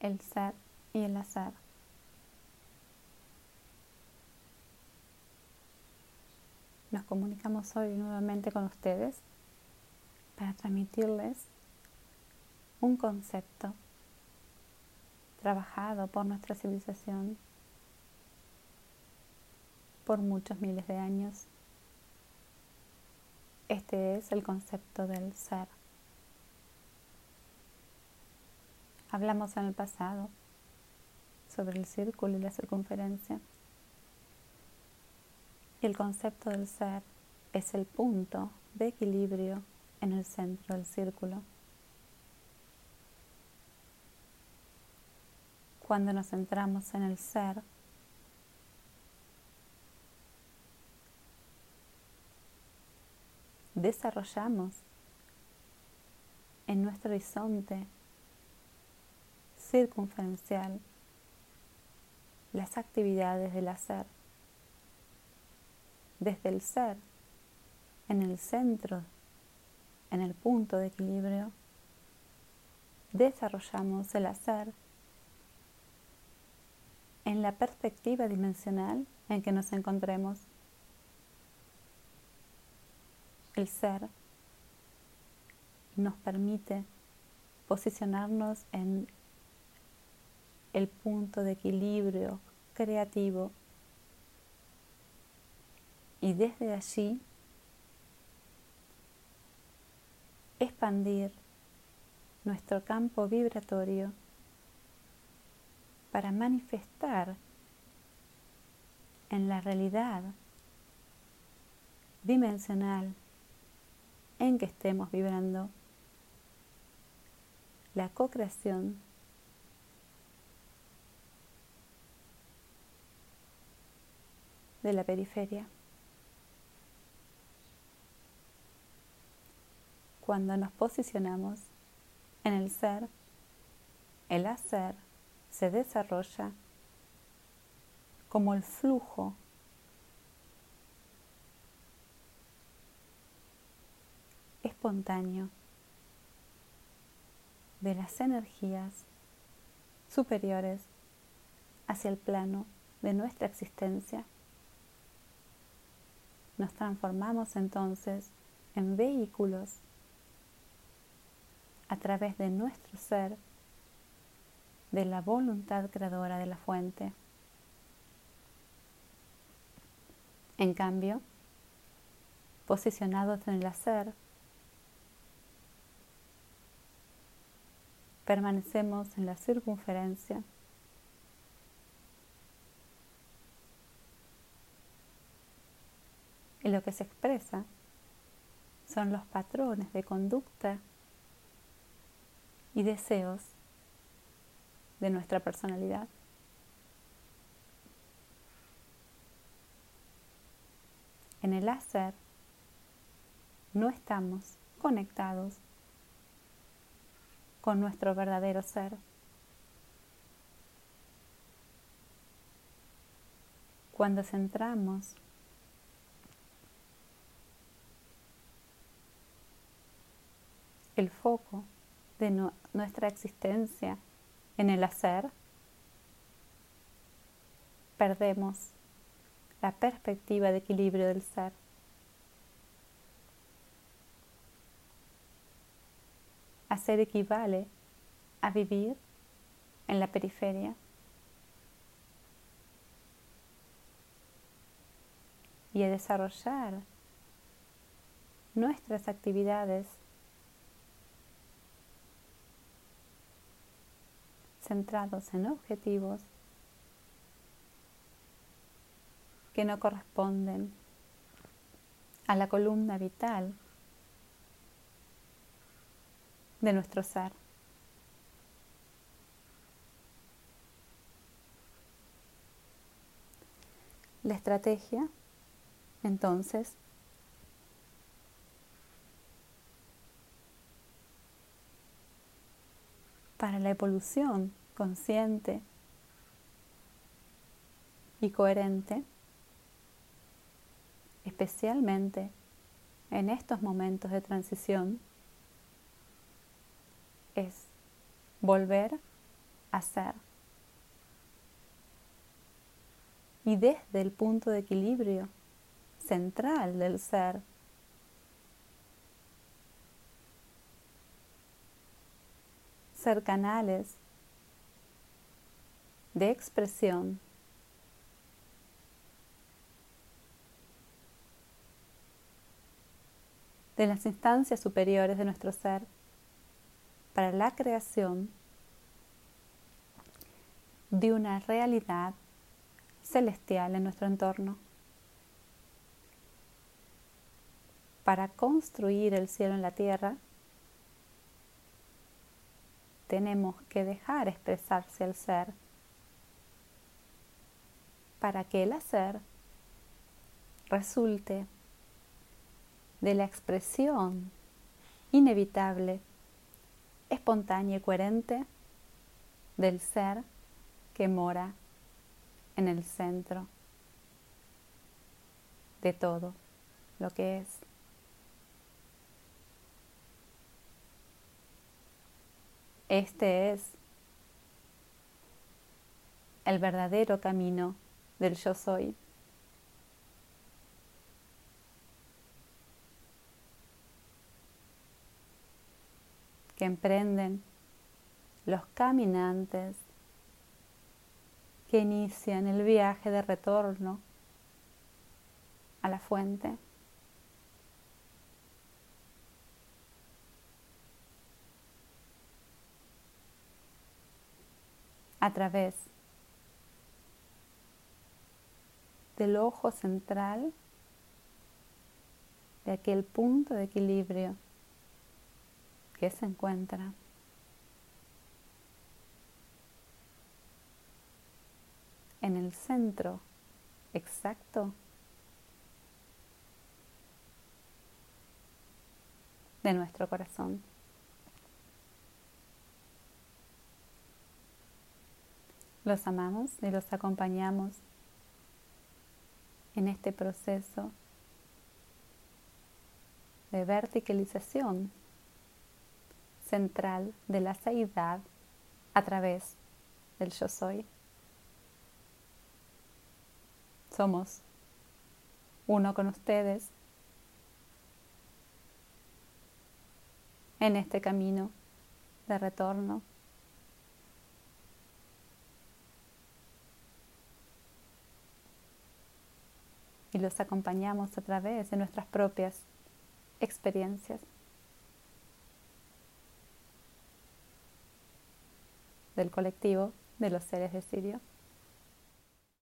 el ser y el hacer. Nos comunicamos hoy nuevamente con ustedes para transmitirles un concepto trabajado por nuestra civilización por muchos miles de años. Este es el concepto del ser. Hablamos en el pasado sobre el círculo y la circunferencia. Y el concepto del ser es el punto de equilibrio en el centro del círculo. Cuando nos centramos en el ser, desarrollamos en nuestro horizonte circunferencial las actividades del hacer. Desde el ser, en el centro, en el punto de equilibrio, desarrollamos el hacer en la perspectiva dimensional en que nos encontremos. El ser nos permite posicionarnos en el punto de equilibrio creativo. Y desde allí expandir nuestro campo vibratorio para manifestar en la realidad dimensional en que estemos vibrando la co-creación de la periferia. Cuando nos posicionamos en el ser, el hacer se desarrolla como el flujo espontáneo de las energías superiores hacia el plano de nuestra existencia. Nos transformamos entonces en vehículos a través de nuestro ser, de la voluntad creadora de la fuente. En cambio, posicionados en el hacer, permanecemos en la circunferencia y lo que se expresa son los patrones de conducta y deseos de nuestra personalidad. En el hacer no estamos conectados con nuestro verdadero ser. Cuando centramos el foco de nuestra existencia en el hacer, perdemos la perspectiva de equilibrio del ser. Hacer equivale a vivir en la periferia. Y a desarrollar nuestras actividades centrados en objetivos que no corresponden a la columna vital de nuestro ser. La estrategia, entonces, para la evolución consciente y coherente, especialmente en estos momentos de transición, es volver a ser. Y desde el punto de equilibrio central del ser, ser canales de expresión de las instancias superiores de nuestro ser para la creación de una realidad celestial en nuestro entorno. Para construir el cielo en la tierra, tenemos que dejar expresarse al ser para que el hacer resulte de la expresión inevitable, espontánea y coherente del ser que mora en el centro de todo lo que es. Este es el verdadero camino del yo soy. que emprenden los caminantes que inician el viaje de retorno a la fuente. a través del ojo central de aquel punto de equilibrio que se encuentra. en el centro exacto de nuestro corazón. Los amamos y los acompañamos en este proceso de verticalización central de la seidad a través del yo soy. Somos uno con ustedes en este camino de retorno. Y los acompañamos a través de nuestras propias experiencias. del colectivo de los seres de Sirio.